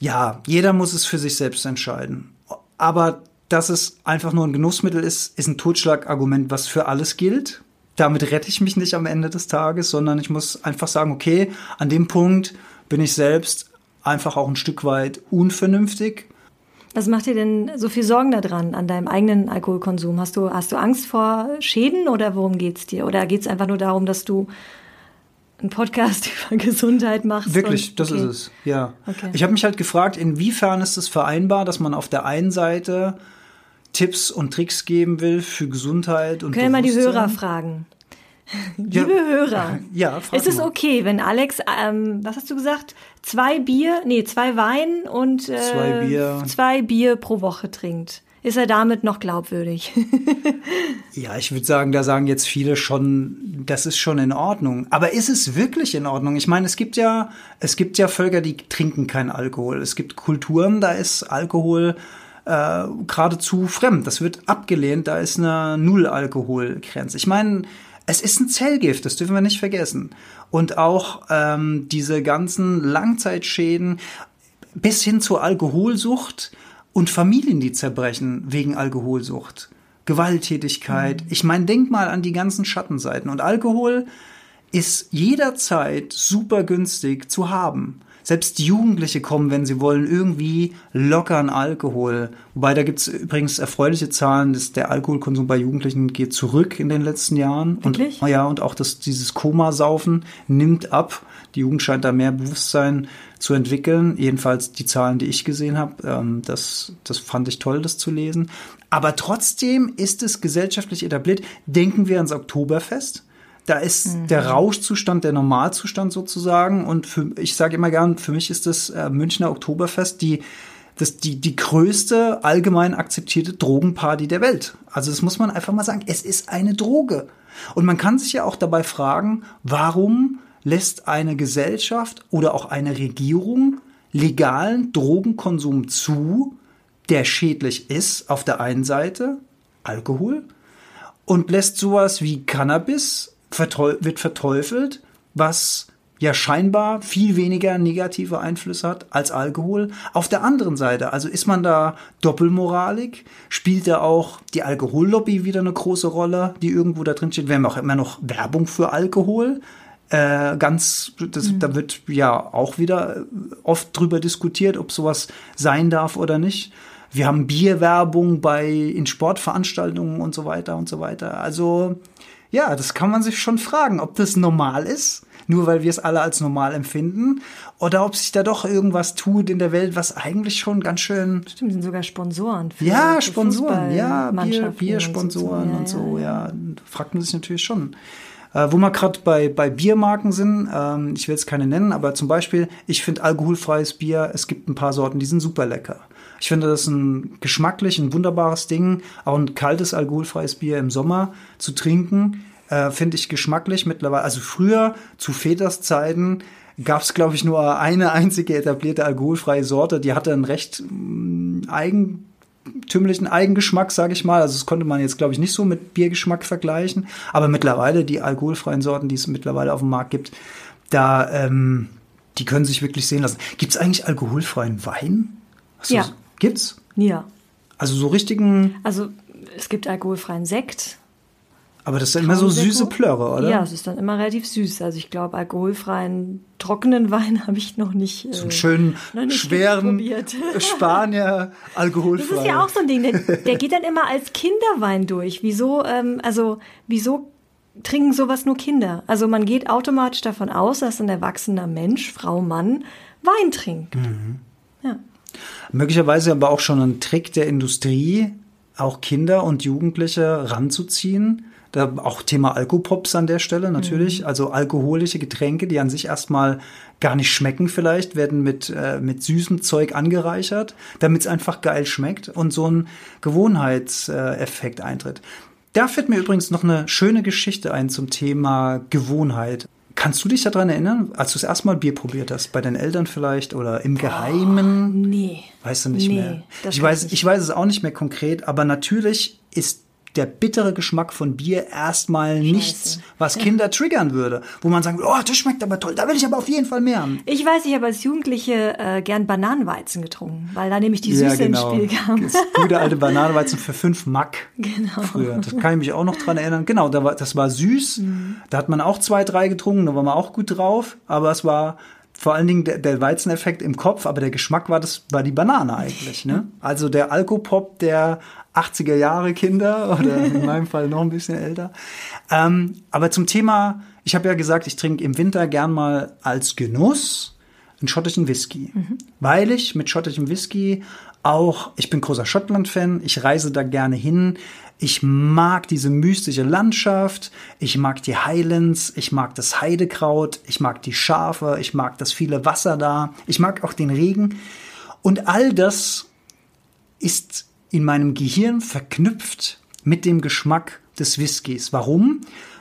ja, jeder muss es für sich selbst entscheiden. Aber dass es einfach nur ein Genussmittel ist, ist ein Totschlagargument, was für alles gilt. Damit rette ich mich nicht am Ende des Tages, sondern ich muss einfach sagen, okay, an dem Punkt bin ich selbst einfach auch ein Stück weit unvernünftig. Was macht dir denn so viel Sorgen daran, an deinem eigenen Alkoholkonsum? Hast du, hast du Angst vor Schäden oder worum geht's dir? Oder geht's einfach nur darum, dass du einen Podcast über Gesundheit machst? Wirklich, und- das okay. ist es. Ja. Okay. Ich habe mich halt gefragt, inwiefern ist es vereinbar, dass man auf der einen Seite Tipps und Tricks geben will für Gesundheit und Können wir mal die. Hörer fragen? Ja. Liebe Hörer, Ja, frag ist es mal. okay, wenn Alex, ähm, was hast du gesagt, zwei Bier, nee, zwei Wein und äh, Zwei Bier. zwei Bier pro Woche trinkt? Ist er damit noch glaubwürdig? Ja, ich würde sagen, da sagen jetzt viele schon, das ist schon in Ordnung. Aber ist es wirklich in Ordnung? Ich meine, es gibt ja, es gibt ja Völker, die trinken keinen Alkohol. Es gibt Kulturen, da ist Alkohol äh, geradezu fremd. Das wird abgelehnt. Da ist eine Null-Alkohol-Grenze. Ich meine, es ist ein Zellgift, das dürfen wir nicht vergessen. Und auch ähm, diese ganzen Langzeitschäden bis hin zur Alkoholsucht und Familien, die zerbrechen wegen Alkoholsucht. Gewalttätigkeit. Ich meine, denk mal an die ganzen Schattenseiten. Und Alkohol ist jederzeit super günstig zu haben. Selbst Jugendliche kommen, wenn sie wollen, irgendwie locker an Alkohol. Wobei da gibt's übrigens erfreuliche Zahlen, dass der Alkoholkonsum bei Jugendlichen geht zurück in den letzten Jahren. Wirklich? Und, ja, und auch das, dieses Komasaufen nimmt ab. Die Jugend scheint da mehr Bewusstsein zu entwickeln. Jedenfalls die Zahlen, die ich gesehen habe. Ähm, das, das fand ich toll, das zu lesen. Aber trotzdem ist es gesellschaftlich etabliert. Denken wir ans Oktoberfest. Da ist der Rauschzustand der Normalzustand sozusagen. Und für, ich sage immer gern, für mich ist das äh, Münchner Oktoberfest die, das, die, die größte allgemein akzeptierte Drogenparty der Welt. Also das muss man einfach mal sagen. Es ist eine Droge. Und man kann sich ja auch dabei fragen, warum lässt eine Gesellschaft oder auch eine Regierung legalen Drogenkonsum zu, der schädlich ist auf der einen Seite, Alkohol, und lässt sowas wie Cannabis wird verteufelt, was ja scheinbar viel weniger negative Einflüsse hat als Alkohol. Auf der anderen Seite, also ist man da doppelmoralig, spielt da auch die Alkohollobby wieder eine große Rolle, die irgendwo da drin steht. Wir haben auch immer noch Werbung für Alkohol. Äh, ganz, das, da wird ja auch wieder oft drüber diskutiert, ob sowas sein darf oder nicht. Wir haben Bierwerbung bei in Sportveranstaltungen und so weiter und so weiter. Also ja, das kann man sich schon fragen, ob das normal ist, nur weil wir es alle als normal empfinden, oder ob sich da doch irgendwas tut in der Welt, was eigentlich schon ganz schön Stimmt, sind sogar Sponsoren. Für, ja, Sponsoren, ja, Bier, Biersponsoren und und so, ja, fragt man sich natürlich schon. Äh, wo wir gerade bei, bei Biermarken sind, ähm, ich will jetzt keine nennen, aber zum Beispiel, ich finde alkoholfreies Bier, es gibt ein paar Sorten, die sind super lecker. Ich finde das ein geschmacklich, ein wunderbares Ding, auch ein kaltes alkoholfreies Bier im Sommer zu trinken, äh, finde ich geschmacklich mittlerweile. Also früher, zu Veters Zeiten, gab es, glaube ich, nur eine einzige etablierte alkoholfreie Sorte, die hatte einen recht mm, eigen tümlichen Eigengeschmack, sage ich mal. Also das konnte man jetzt, glaube ich, nicht so mit Biergeschmack vergleichen. Aber mittlerweile, die alkoholfreien Sorten, die es mittlerweile auf dem Markt gibt, da, ähm, die können sich wirklich sehen lassen. Gibt es eigentlich alkoholfreien Wein? Du Ja. Gibt's? Ja, Also so richtigen, also es gibt alkoholfreien Sekt. Aber das sind immer so süße Plörre, oder? Ja, es ist dann immer relativ süß. Also ich glaube, alkoholfreien trockenen Wein habe ich noch nicht. So äh, einen schönen, noch nicht schweren. Spanier alkoholfrei. Das ist ja auch so ein Ding, der, der geht dann immer als Kinderwein durch. Wieso, ähm, also, wieso trinken sowas nur Kinder? Also man geht automatisch davon aus, dass ein erwachsener Mensch, Frau, Mann, Wein trinkt. Mhm. Ja. Möglicherweise aber auch schon ein Trick der Industrie, auch Kinder und Jugendliche ranzuziehen. Da auch Thema Alkopops an der Stelle natürlich. Also alkoholische Getränke, die an sich erstmal gar nicht schmecken vielleicht, werden mit, äh, mit süßem Zeug angereichert, damit es einfach geil schmeckt und so ein Gewohnheitseffekt eintritt. Da fällt mir übrigens noch eine schöne Geschichte ein zum Thema Gewohnheit. Kannst du dich daran erinnern, als du das erste Mal Bier probiert hast? Bei deinen Eltern vielleicht oder im Geheimen? Nee. Weißt du nicht Nee, mehr? Ich weiß weiß, ich ich weiß es auch nicht mehr konkret, aber natürlich ist der bittere Geschmack von Bier erstmal nichts, was Kinder triggern würde. Wo man sagen würde, oh, das schmeckt aber toll, da will ich aber auf jeden Fall mehr haben. Ich weiß, ich habe als Jugendliche äh, gern Bananenweizen getrunken, weil da nämlich die Süße ins Spiel kam. genau. Das gute alte Bananenweizen für 5 Mack. Genau. Früher. Das kann ich mich auch noch dran erinnern. Genau, da war, das war süß. Mhm. Da hat man auch zwei, drei getrunken, da war man auch gut drauf. Aber es war vor allen Dingen der, der Weizeneffekt im Kopf, aber der Geschmack war das, war die Banane eigentlich. Ne? Also der Alkopop der 80er Jahre Kinder oder in meinem Fall noch ein bisschen älter. Ähm, aber zum Thema, ich habe ja gesagt, ich trinke im Winter gern mal als Genuss einen schottischen Whisky. Weil ich mit schottischem Whisky auch, ich bin großer Schottland-Fan, ich reise da gerne hin. Ich mag diese mystische Landschaft, ich mag die Highlands, ich mag das Heidekraut, ich mag die Schafe, ich mag das viele Wasser da, ich mag auch den Regen. Und all das ist in meinem Gehirn verknüpft mit dem Geschmack des Whiskys. Warum?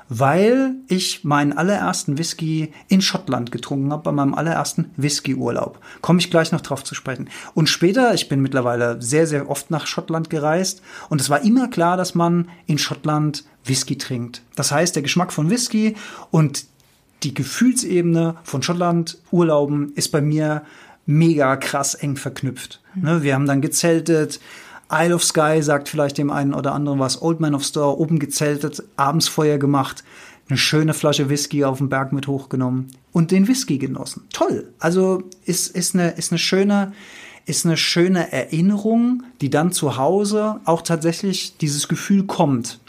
Weil ich meinen allerersten Whisky in Schottland getrunken habe, bei meinem allerersten Whisky-Urlaub. Komme ich gleich noch drauf zu sprechen. Und später, ich bin mittlerweile sehr, sehr oft nach Schottland gereist und es war immer klar, dass man in Schottland Whisky trinkt. Das heißt, der Geschmack von Whisky und die Gefühlsebene von Schottland-Urlauben ist bei mir mega krass eng verknüpft. Ne, wir haben dann gezeltet. Isle of Skye sagt vielleicht dem einen oder anderen was. Old Man of Store, oben gezeltet, abends Feuer gemacht, eine schöne Flasche Whisky auf den Berg mit hochgenommen und den Whisky genossen. Toll. Also ist, ist, eine, ist eine schöne, ist eine schöne Erinnerung, die dann zu Hause auch tatsächlich dieses Gefühl kommt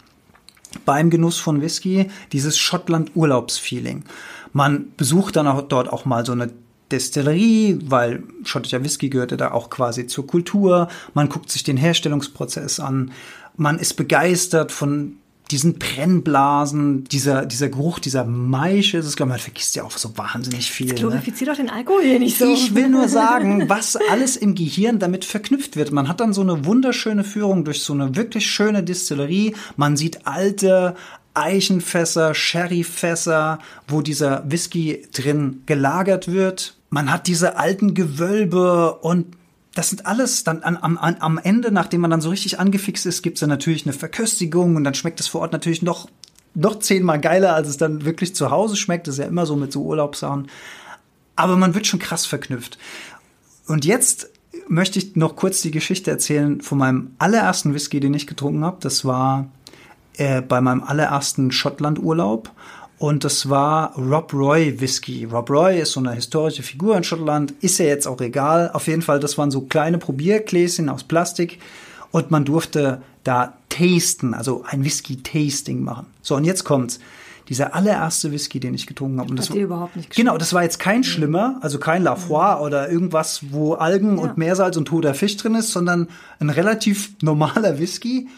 beim Genuss von Whisky dieses Schottland-Urlaubsfeeling. Man besucht dann auch dort auch mal so eine Destillerie, weil schottischer Whisky gehörte da auch quasi zur Kultur. Man guckt sich den Herstellungsprozess an. Man ist begeistert von diesen Brennblasen, dieser, dieser Geruch, dieser Maische. Das, glaube man vergisst ja auch so wahnsinnig viel. Ne? Glorifiziert doch den Alkohol hier nicht so. Ich will nur sagen, was alles im Gehirn damit verknüpft wird. Man hat dann so eine wunderschöne Führung durch so eine wirklich schöne Distillerie. Man sieht alte Eichenfässer, Sherryfässer, wo dieser Whisky drin gelagert wird. Man hat diese alten Gewölbe und das sind alles dann an, am, an, am Ende, nachdem man dann so richtig angefixt ist, gibt's dann natürlich eine Verköstigung und dann schmeckt es vor Ort natürlich noch, noch zehnmal geiler, als es dann wirklich zu Hause schmeckt. Das ist ja immer so mit so Urlaubssachen. Aber man wird schon krass verknüpft. Und jetzt möchte ich noch kurz die Geschichte erzählen von meinem allerersten Whisky, den ich getrunken habe. Das war äh, bei meinem allerersten Schottland-Urlaub. Und das war Rob Roy Whisky. Rob Roy ist so eine historische Figur in Schottland. Ist ja jetzt auch egal. Auf jeden Fall, das waren so kleine Probiergläschen aus Plastik. Und man durfte da tasten, also ein Whisky-Tasting machen. So, und jetzt kommt's. Dieser allererste Whisky, den ich getrunken habe. Und das Hat dir überhaupt nicht geschmeckt? Genau, das war jetzt kein schlimmer, also kein Lafroy oder irgendwas, wo Algen und Meersalz und toter Fisch drin ist, sondern ein relativ normaler Whisky.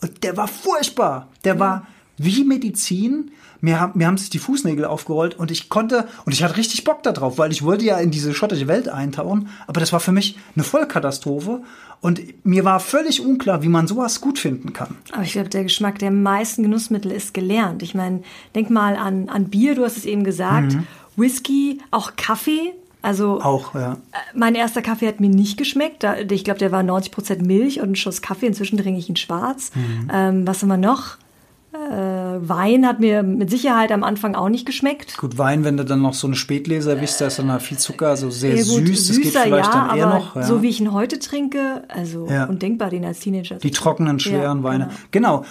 Und der war furchtbar. Der war wie Medizin. Mir haben, mir haben sich die Fußnägel aufgerollt und ich konnte, und ich hatte richtig Bock da drauf, weil ich wollte ja in diese schottische Welt eintauchen, aber das war für mich eine Vollkatastrophe und mir war völlig unklar, wie man sowas gut finden kann. Aber ich glaube, der Geschmack der meisten Genussmittel ist gelernt. Ich meine, denk mal an, an Bier, du hast es eben gesagt, Whisky, auch Kaffee. Also Auch, ja. äh, mein erster Kaffee hat mir nicht geschmeckt. Da, ich glaube, der war 90% Milch und ein Schuss Kaffee. Inzwischen trinke ich ihn schwarz. Ähm, was haben wir noch? Äh, Wein hat mir mit Sicherheit am Anfang auch nicht geschmeckt. Gut, Wein, wenn du dann noch so eine Spätleser bist, da ist dann halt viel Zucker, also sehr Ja, gut, süß. Das geht süßer, vielleicht ja, dann eher aber noch. Ja. so wie ich ihn heute trinke, also Ja. undenkbar, den als Teenager. Die trockenen, schweren Ja, Weine. Genau.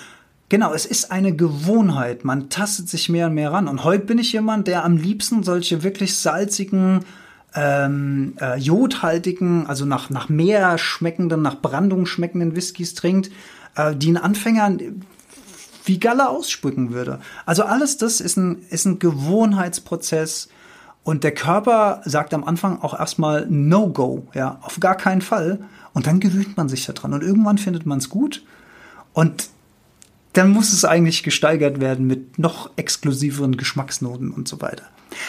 Genau, es ist eine Gewohnheit. Man tastet sich mehr und mehr ran. Und heute bin ich jemand, der am liebsten solche wirklich salzigen, ähm, äh, jodhaltigen, also nach, nach Meer schmeckenden, nach Brandung schmeckenden Whiskys trinkt, äh, die ein Anfänger wie Galle ausspucken würde. Also alles das ist ein, ist ein Gewohnheitsprozess. Und der Körper sagt am Anfang auch erstmal No-Go, ja, auf gar keinen Fall. Und dann gewöhnt man sich daran. Und irgendwann findet man es gut. Und dann muss es eigentlich gesteigert werden mit noch exklusiveren Geschmacksnoten und so weiter.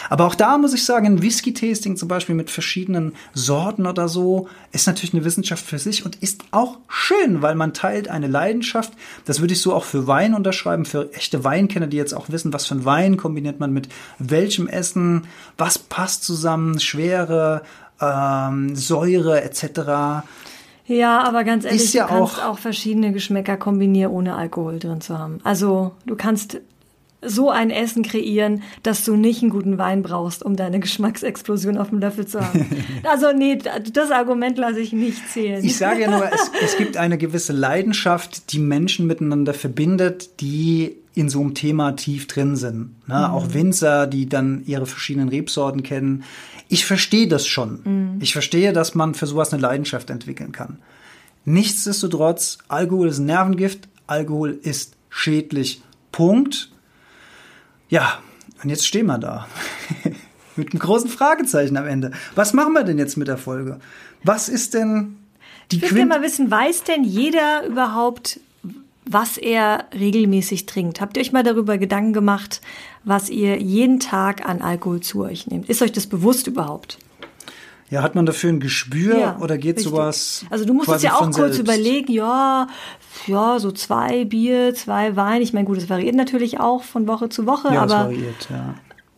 Aber auch da muss ich sagen, ein Whisky-Tasting zum Beispiel mit verschiedenen Sorten oder so ist natürlich eine Wissenschaft für sich und ist auch schön, weil man teilt eine Leidenschaft. Das würde ich so auch für Wein unterschreiben, für echte Weinkenner, die jetzt auch wissen, was für ein Wein kombiniert man mit welchem Essen, was passt zusammen, Schwere, ähm, Säure etc. Ja, aber ganz ehrlich, ja du kannst auch- auch, verschiedene Geschmäcker kombinieren, ohne Alkohol drin zu haben. Also du kannst so ein Essen kreieren, dass du nicht einen guten Wein brauchst, um deine Geschmacksexplosion auf dem Löffel zu haben. also nee, das Argument lasse ich nicht zählen. Ich sage ja nur, es, es gibt eine gewisse Leidenschaft, die Menschen miteinander verbindet, die in so einem Thema tief drin sind. Ne? Auch Winzer, die dann ihre verschiedenen Rebsorten kennen. Ich verstehe das schon. Ich verstehe, dass man für sowas eine Leidenschaft entwickeln kann. Nichtsdestotrotz, Alkohol ist ein Nervengift, Alkohol ist schädlich. Punkt. Ja, und jetzt stehen wir da. mit einem großen Fragezeichen am Ende. Was machen wir denn jetzt mit der Folge? Was ist denn die Ich gerne mal wissen, weiß denn jeder überhaupt, was er regelmäßig trinkt? Habt ihr euch mal darüber Gedanken gemacht, was ihr jeden Tag an Alkohol zu euch nehmt? Ist euch das bewusst überhaupt? Ja, hat man dafür ein Gespür oder geht richtig. sowas? Also du musst es quasi ja auch kurz selbst? überlegen, ja, ja, so zwei Bier, zwei Wein. Ich meine, gut, es variiert natürlich auch von Woche zu Woche, Ja, aber, variiert, ja.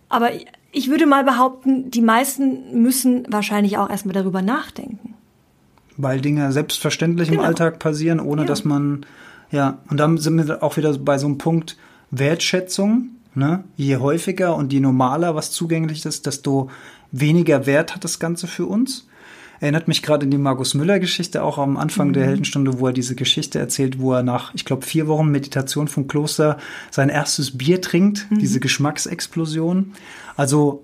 aber ich würde mal behaupten, die meisten müssen wahrscheinlich auch erstmal darüber nachdenken. Weil Dinge selbstverständlich im Genau. Alltag passieren, ohne Ja. dass man, ja, und dann sind wir auch wieder bei so einem Punkt Wertschätzung. Ne? Je häufiger und je normaler was zugänglich ist, desto weniger Wert hat das Ganze für uns. Erinnert mich gerade in die Markus Müller-Geschichte, auch am Anfang Mhm. der Heldenstunde, wo er diese Geschichte erzählt, wo er nach, ich glaube, vier Wochen Meditation vom Kloster sein erstes Bier trinkt, Mhm. diese Geschmacksexplosion. Also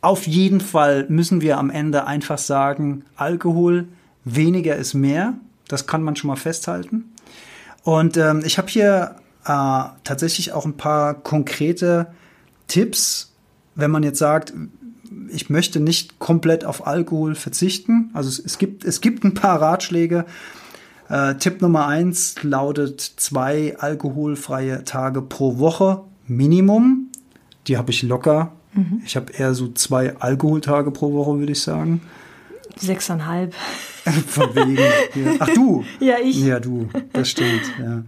auf jeden Fall müssen wir am Ende einfach sagen, Alkohol, weniger ist mehr. Das kann man schon mal festhalten. Und ähm, ich habe hier äh, tatsächlich auch ein paar konkrete Tipps, wenn man jetzt sagt, ich möchte nicht komplett auf Alkohol verzichten. Also es, es, gibt, es gibt ein paar Ratschläge. Äh, Tipp Nummer eins lautet zwei alkoholfreie Tage pro Woche Minimum. Die habe ich locker. Ich habe eher so zwei Alkoholtage pro Woche, würde ich sagen. Sechseinhalb. Von wegen. Ja. Ach du. Ja, ich. Ja, du. Das stimmt. Ja.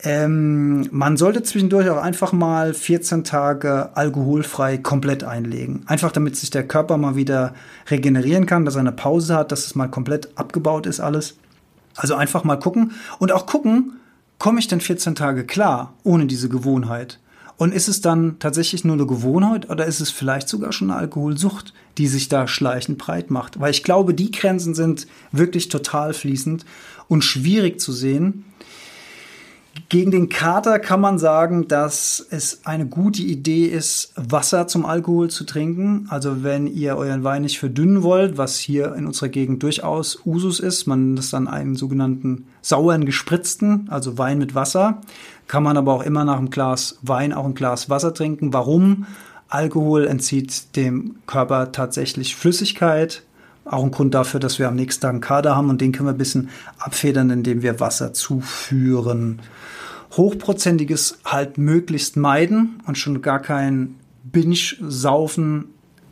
Ähm, man sollte zwischendurch auch einfach mal 14 Tage alkoholfrei komplett einlegen. Einfach damit sich der Körper mal wieder regenerieren kann, dass er eine Pause hat, dass es mal komplett abgebaut ist alles. Also einfach mal gucken und auch gucken, komme ich denn 14 Tage klar ohne diese Gewohnheit? Und ist es dann tatsächlich nur eine Gewohnheit oder ist es vielleicht sogar schon eine Alkoholsucht, die sich da schleichend breit macht? Weil ich glaube, die Grenzen sind wirklich total fließend und schwierig zu sehen. Gegen den Kater kann man sagen, dass es eine gute Idee ist, Wasser zum Alkohol zu trinken. Also wenn ihr euren Wein nicht verdünnen wollt, was hier in unserer Gegend durchaus Usus ist, man das dann einen sogenannten sauren gespritzten, also Wein mit Wasser, kann man aber auch immer nach einem Glas Wein auch ein Glas Wasser trinken. Warum? Alkohol entzieht dem Körper tatsächlich Flüssigkeit. Auch ein Grund dafür, dass wir am nächsten Tag einen Kader haben und den können wir ein bisschen abfedern, indem wir Wasser zuführen. Hochprozentiges halt möglichst meiden und schon gar kein Binge-Saufen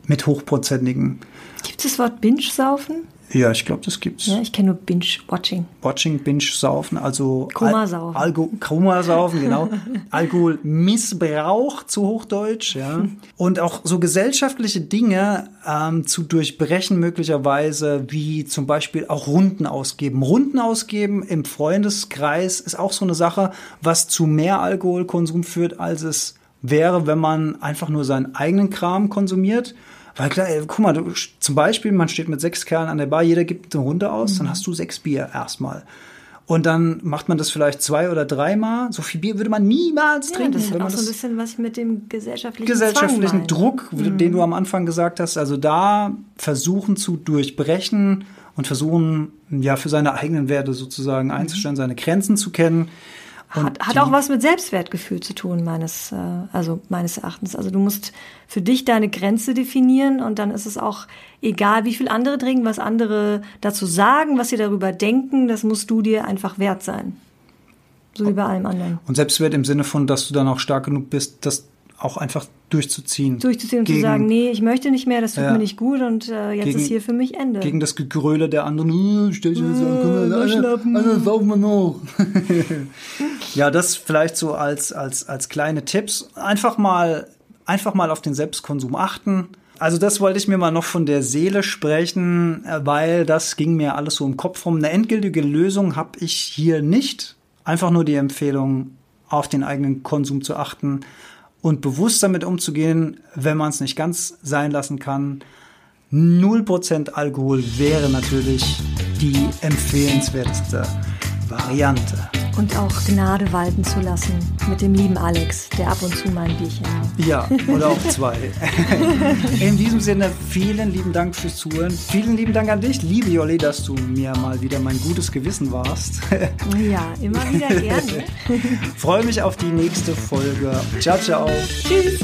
mit hochprozentigen. Gibt es das Wort Binge-Saufen? Ja, ich glaube, das gibt's. Ja, ich kenne nur Binge-Watching. Watching, Binge-Saufen, also Komasaufen. Al Alko Komasaufen, genau. Alkoholmissbrauch zu Hochdeutsch, ja. Und auch so gesellschaftliche Dinge ähm, zu durchbrechen möglicherweise, wie zum Beispiel auch Runden ausgeben. Runden ausgeben im Freundeskreis ist auch so eine Sache, was zu mehr Alkoholkonsum führt, als es wäre, wenn man einfach nur seinen eigenen Kram konsumiert. Weil klar, ey, guck mal, du, zum Beispiel, man steht mit sechs Kerlen an der Bar, jeder gibt eine Runde aus, Mhm. dann hast du sechs Bier erstmal. Und dann macht man das vielleicht zwei oder dreimal. So viel Bier würde man niemals Ja, trinken, das hat auch so ein bisschen was mit dem gesellschaftlichen, gesellschaftlichen Zwang. Druck, den du am Anfang gesagt hast, also da versuchen zu durchbrechen und versuchen, ja, für seine eigenen Werte sozusagen einzustellen, seine Grenzen zu kennen. Hat, hat auch was mit Selbstwertgefühl zu tun, meines, äh, also meines Erachtens. Also du musst für dich deine Grenze definieren und dann ist es auch egal, wie viel andere trinken, was andere dazu sagen, was sie darüber denken, das musst du dir einfach wert sein. So wie bei allem anderen. Und Selbstwert im Sinne von, dass du dann auch stark genug bist, das auch einfach durchzuziehen. Durchzuziehen und Gegen- zu sagen, nee, ich möchte nicht mehr, das tut Ja. mir nicht gut und äh, jetzt Gegen- ist hier für mich Ende. Gegen das Gegröle der anderen, äh, stell dich jetzt an, komm, Äh, alle, schlappen. alle saufen wir noch. ja, das vielleicht so als, als, als kleine Tipps. Einfach mal, einfach mal auf den Selbstkonsum achten. Also das wollte ich mir mal noch von der Seele sprechen, äh, weil das ging mir alles so im Kopf rum. Eine endgültige Lösung habe ich hier nicht. Einfach nur die Empfehlung, auf den eigenen Konsum zu achten und bewusst damit umzugehen, wenn man es nicht ganz sein lassen kann. 0% Alkohol wäre natürlich die empfehlenswerteste Variante. Und auch Gnade walten zu lassen mit dem lieben Alex, der ab und zu mal ein Bierchen nimmt. Ja, oder auch zwei. In diesem Sinne, vielen lieben Dank fürs Zuhören. Vielen lieben Dank an dich, liebe Jolli, dass du mir mal wieder mein gutes Gewissen warst. Ja, immer wieder gerne. Freue mich auf die nächste Folge. Ciao, ciao. Tschüss.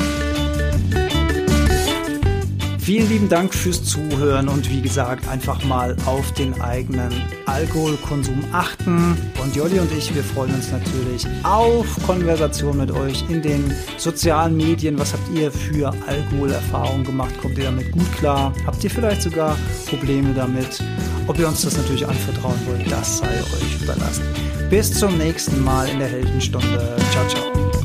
Vielen lieben Dank fürs Zuhören und wie gesagt, einfach mal auf den eigenen Alkoholkonsum achten. Und Jolli und ich, wir freuen uns natürlich auf Konversation mit euch in den sozialen Medien. Was habt ihr für Alkoholerfahrungen gemacht? Kommt ihr damit gut klar? Habt ihr vielleicht sogar Probleme damit? Ob ihr uns das natürlich anvertrauen wollt, das sei euch überlassen. Bis zum nächsten Mal in der Heldenstunde. Ciao, ciao.